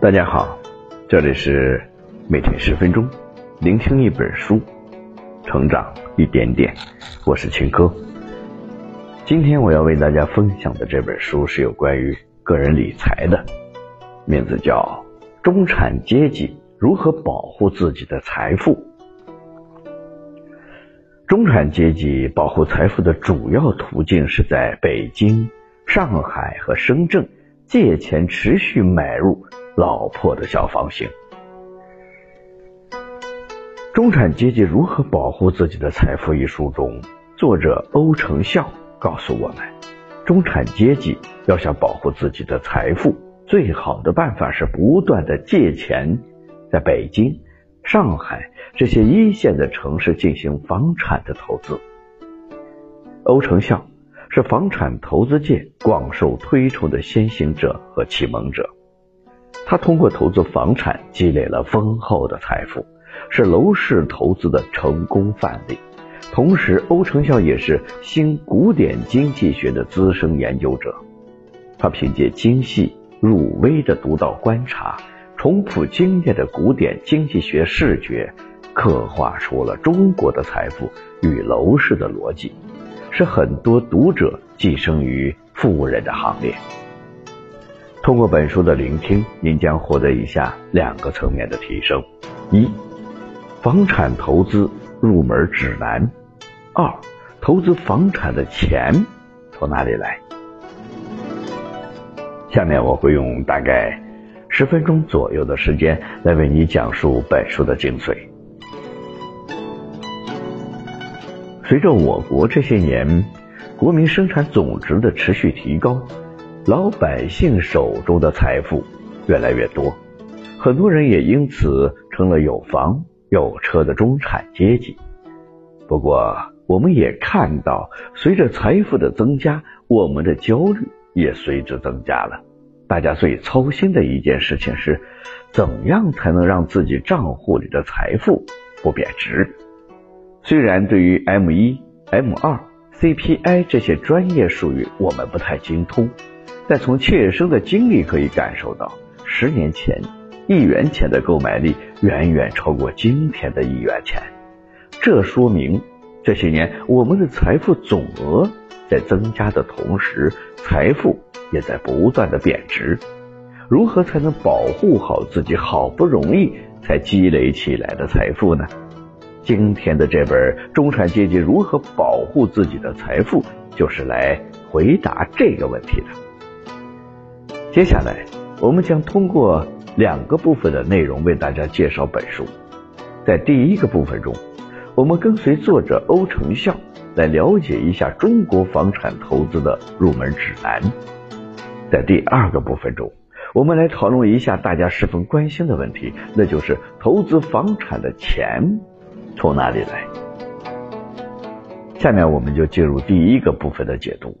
大家好，这里是每天十分钟，聆听一本书，成长一点点。我是秦哥。今天我要为大家分享的这本书是有关于个人理财的，名字叫《中产阶级如何保护自己的财富》。中产阶级保护财富的主要途径是在北京、上海和深圳借钱持续买入老破的小房型。中产阶级如何保护自己的财富一书中，作者欧成孝告诉我们，中产阶级要想保护自己的财富，最好的办法是不断的借钱，在北京、上海这些一线的城市进行房产的投资。欧成孝是房产投资界广受推崇的先行者和启蒙者，他通过投资房产积累了丰厚的财富。是楼市投资的成功范例。同时，欧成孝也是新古典经济学的资深研究者。他凭借精细入微的独到观察，重复经验的古典经济学视觉，刻画出了中国的财富与楼市的逻辑，是很多读者跻身于富人的行列。通过本书的聆听，您将获得以下两个层面的提升：一。房产投资入门指南。二、投资房产的钱从哪里来？下面我会用大概十分钟左右的时间来为你讲述本书的精髓。随着我国这些年国民生产总值的持续提高，老百姓手中的财富越来越多，很多人也因此成了有房。有车的中产阶级，不过我们也看到，随着财富的增加，我们的焦虑也随之增加了。大家最操心的一件事情是，怎样才能让自己账户里的财富不贬值？虽然对于 M 一、M 二、CPI 这些专业术语我们不太精通，但从切身的经历可以感受到，十年前。一元钱的购买力远远超过今天的一元钱，这说明这些年我们的财富总额在增加的同时，财富也在不断的贬值。如何才能保护好自己好不容易才积累起来的财富呢？今天的这本《中产阶级如何保护自己的财富》就是来回答这个问题的。接下来，我们将通过。两个部分的内容为大家介绍本书。在第一个部分中，我们跟随作者欧成孝来了解一下中国房产投资的入门指南。在第二个部分中，我们来讨论一下大家十分关心的问题，那就是投资房产的钱从哪里来。下面我们就进入第一个部分的解读。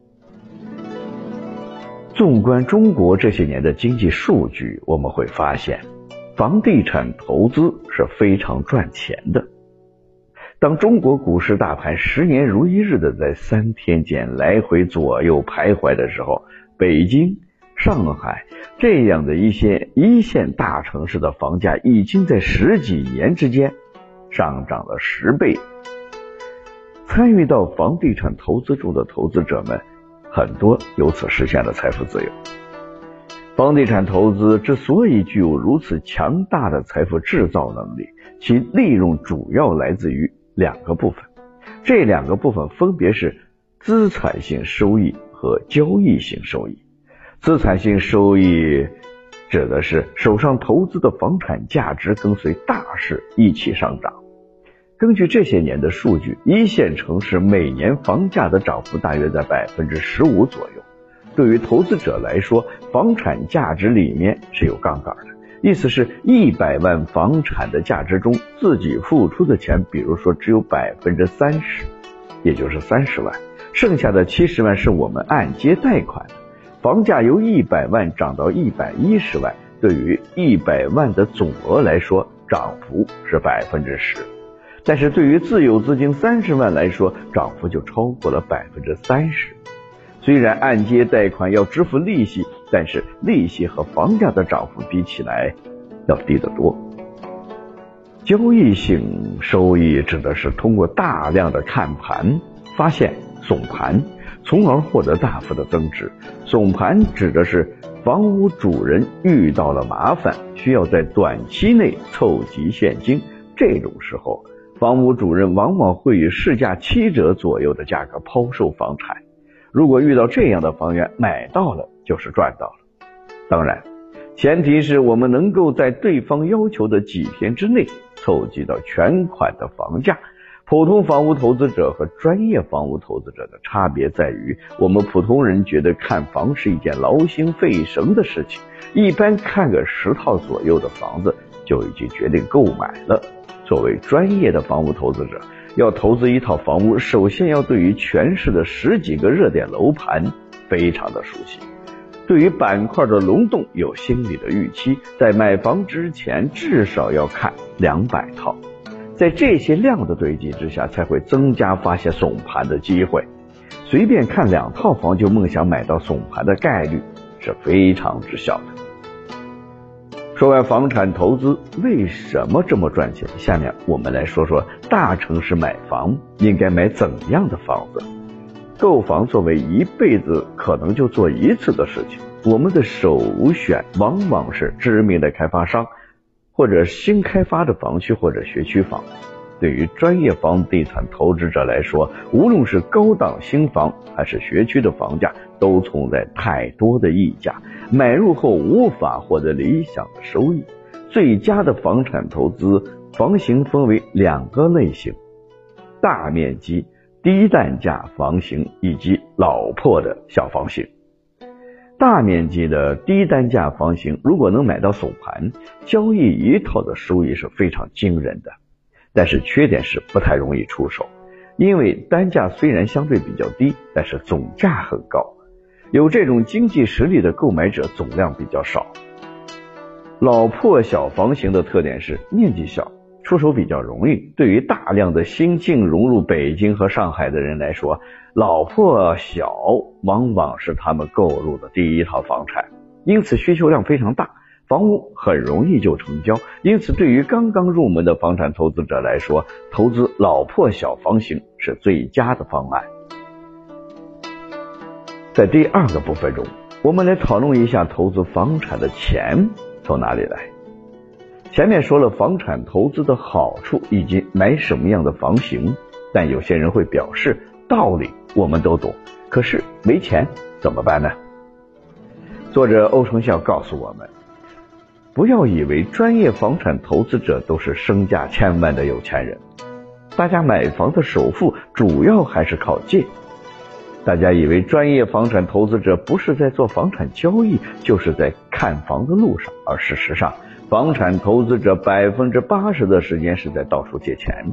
纵观中国这些年的经济数据，我们会发现，房地产投资是非常赚钱的。当中国股市大盘十年如一日的在三天间来回左右徘徊的时候，北京、上海这样的一些一线大城市的房价已经在十几年之间上涨了十倍。参与到房地产投资中的投资者们。很多由此实现了财富自由。房地产投资之所以具有如此强大的财富制造能力，其利润主要来自于两个部分，这两个部分分别是资产性收益和交易性收益。资产性收益指的是手上投资的房产价值跟随大势一起上涨。根据这些年的数据，一线城市每年房价的涨幅大约在百分之十五左右。对于投资者来说，房产价值里面是有杠杆的，意思是一百万房产的价值中，自己付出的钱，比如说只有百分之三十，也就是三十万，剩下的七十万是我们按揭贷款的。房价由一百万涨到一百一十万，对于一百万的总额来说，涨幅是百分之十。但是对于自有资金三十万来说，涨幅就超过了百分之三十。虽然按揭贷款要支付利息，但是利息和房价的涨幅比起来要低得多。交易性收益指的是通过大量的看盘发现总盘，从而获得大幅的增值。总盘指的是房屋主人遇到了麻烦，需要在短期内凑集现金，这种时候，房屋主人往往会以市价七折左右的价格抛售房产。如果遇到这样的房源，买到了就是赚到了。当然，前提是我们能够在对方要求的几天之内。凑集到全款的房价，普通房屋投资者和专业房屋投资者的差别在于，我们普通人觉得看房是一件劳心费神的事情，一般看个十套左右的房子就已经决定购买了。作为专业的房屋投资者，要投资一套房屋，首先要对于全市的十几个热点楼盘非常的熟悉。对于板块的轮动有心理的预期，在买房之前至少要看两百套，在这些量的堆积之下，才会增加发现怂盘的机会。随便看两套房就梦想买到怂盘的概率是非常之小的。说完房产投资为什么这么赚钱，下面我们来说说大城市买房应该买怎样的房子。购房作为一辈子可能就做一次的事情，我们的首选往往是知名的开发商，或者新开发的房区或者学区房。对于专业房地产投资者来说，无论是高档新房还是学区的房价，都存在太多的溢价，买入后无法获得理想的收益。最佳的房产投资房型分为两个类型：大面积。低单价房型以及老破的小房型，大面积的低单价房型，如果能买到首盘，交易一套的收益是非常惊人的。但是缺点是不太容易出手，因为单价虽然相对比较低，但是总价很高，有这种经济实力的购买者总量比较少。老破小房型的特点是面积小。出手比较容易，对于大量的新进融入北京和上海的人来说，老破小往往是他们购入的第一套房产，因此需求量非常大，房屋很容易就成交。因此，对于刚刚入门的房产投资者来说，投资老破小房型是最佳的方案。在第二个部分中，我们来讨论一下投资房产的钱从哪里来。前面说了房产投资的好处以及买什么样的房型，但有些人会表示道理我们都懂，可是没钱怎么办呢？作者欧成孝告诉我们，不要以为专业房产投资者都是身价千万的有钱人，大家买房的首付主要还是靠借。大家以为专业房产投资者不是在做房产交易，就是在看房的路上，而事实上。房产投资者百分之八十的时间是在到处借钱，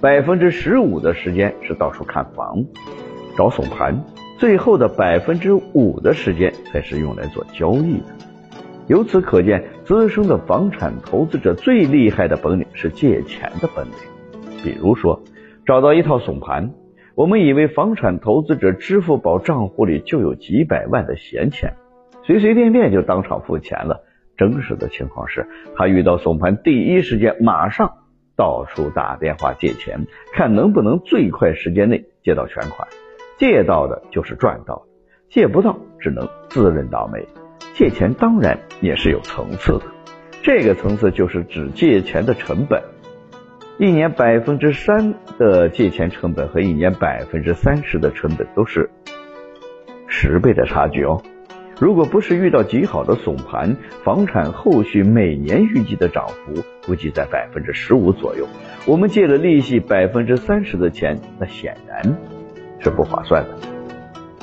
百分之十五的时间是到处看房、找怂盘，最后的百分之五的时间才是用来做交易的。由此可见，资深的房产投资者最厉害的本领是借钱的本领。比如说，找到一套怂盘，我们以为房产投资者支付宝账户里就有几百万的闲钱，随随便便就当场付钱了。真实的情况是，他遇到怂盘，第一时间马上到处打电话借钱，看能不能最快时间内借到全款。借到的就是赚到的，借不到只能自认倒霉。借钱当然也是有层次的，这个层次就是指借钱的成本。一年百分之三的借钱成本和一年百分之三十的成本都是十倍的差距哦。如果不是遇到极好的怂盘，房产后续每年预计的涨幅估计在百分之十五左右。我们借了利息百分之三十的钱，那显然是不划算的。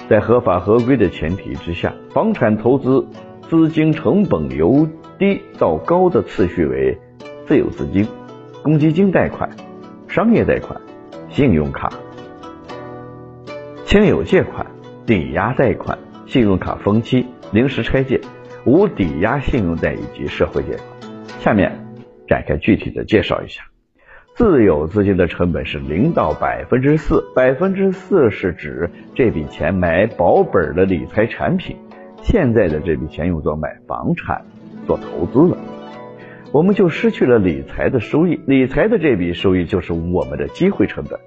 在合法合规的前提之下，房产投资资金成本由低到高的次序为：自有资金、公积金贷款、商业贷款、信用卡、亲友借款、抵押贷款。信用卡分期、临时拆借、无抵押信用贷以及社会借款。下面展开具体的介绍一下。自有资金的成本是零到百分之四，百分之四是指这笔钱买保本的理财产品，现在的这笔钱用作买房产做投资了，我们就失去了理财的收益。理财的这笔收益就是我们的机会成本。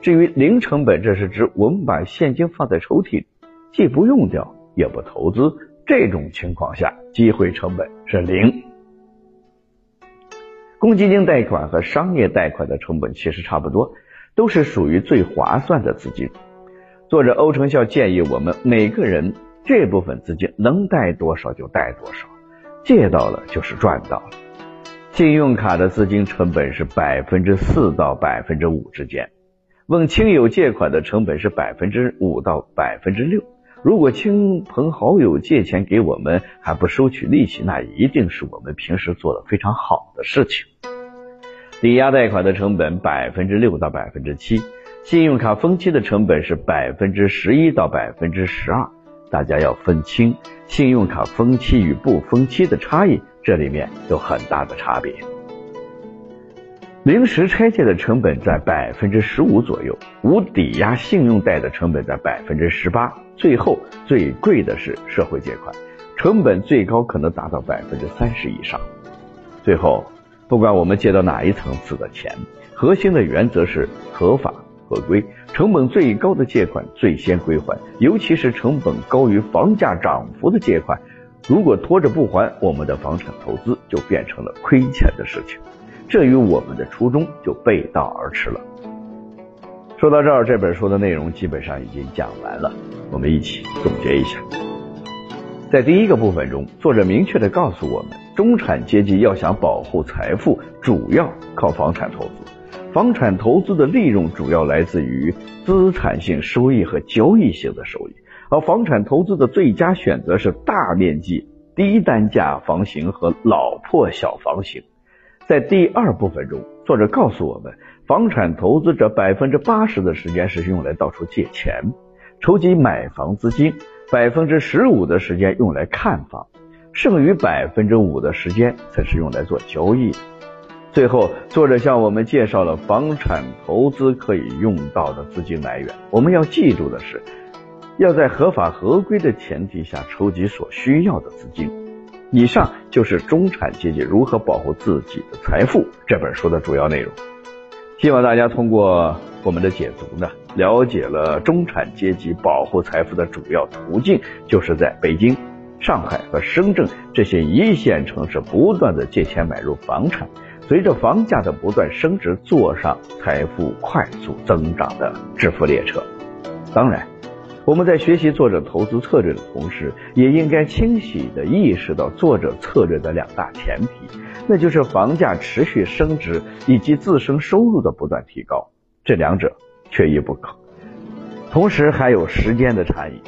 至于零成本，这是指我们把现金放在抽屉，既不用掉，也不投资。这种情况下，机会成本是零。公积金贷款和商业贷款的成本其实差不多，都是属于最划算的资金。作者欧成孝建议我们每个人这部分资金能贷多少就贷多少，借到了就是赚到了。信用卡的资金成本是百分之四到百分之五之间。问亲友借款的成本是百分之五到百分之六。如果亲朋好友借钱给我们还不收取利息，那一定是我们平时做的非常好的事情。抵押贷款的成本百分之六到百分之七，信用卡分期的成本是百分之十一到百分之十二。大家要分清信用卡分期与不分期的差异，这里面有很大的差别。临时拆借的成本在百分之十五左右，无抵押信用贷的成本在百分之十八，最后最贵的是社会借款，成本最高可能达到百分之三十以上。最后，不管我们借到哪一层次的钱，核心的原则是合法合规，成本最高的借款最先归还，尤其是成本高于房价涨幅的借款，如果拖着不还，我们的房产投资就变成了亏钱的事情。这与我们的初衷就背道而驰了。说到这儿，这本书的内容基本上已经讲完了，我们一起总结一下。在第一个部分中，作者明确的告诉我们，中产阶级要想保护财富，主要靠房产投资。房产投资的利润主要来自于资产性收益和交易性的收益，而房产投资的最佳选择是大面积低单价房型和老破小房型。在第二部分中，作者告诉我们，房产投资者百分之八十的时间是用来到处借钱，筹集买房资金；百分之十五的时间用来看房，剩余百分之五的时间才是用来做交易。最后，作者向我们介绍了房产投资可以用到的资金来源。我们要记住的是，要在合法合规的前提下筹集所需要的资金。以上就是中产阶级如何保护自己的财富这本书的主要内容。希望大家通过我们的解读呢，了解了中产阶级保护财富的主要途径，就是在北京、上海和深圳这些一线城市不断的借钱买入房产，随着房价的不断升值，坐上财富快速增长的致富列车。当然。我们在学习作者投资策略的同时，也应该清晰地意识到作者策略的两大前提，那就是房价持续升值以及自身收入的不断提高，这两者缺一不可。同时还有时间的差异，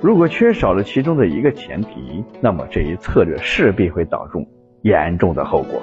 如果缺少了其中的一个前提，那么这一策略势必会导致严重的后果。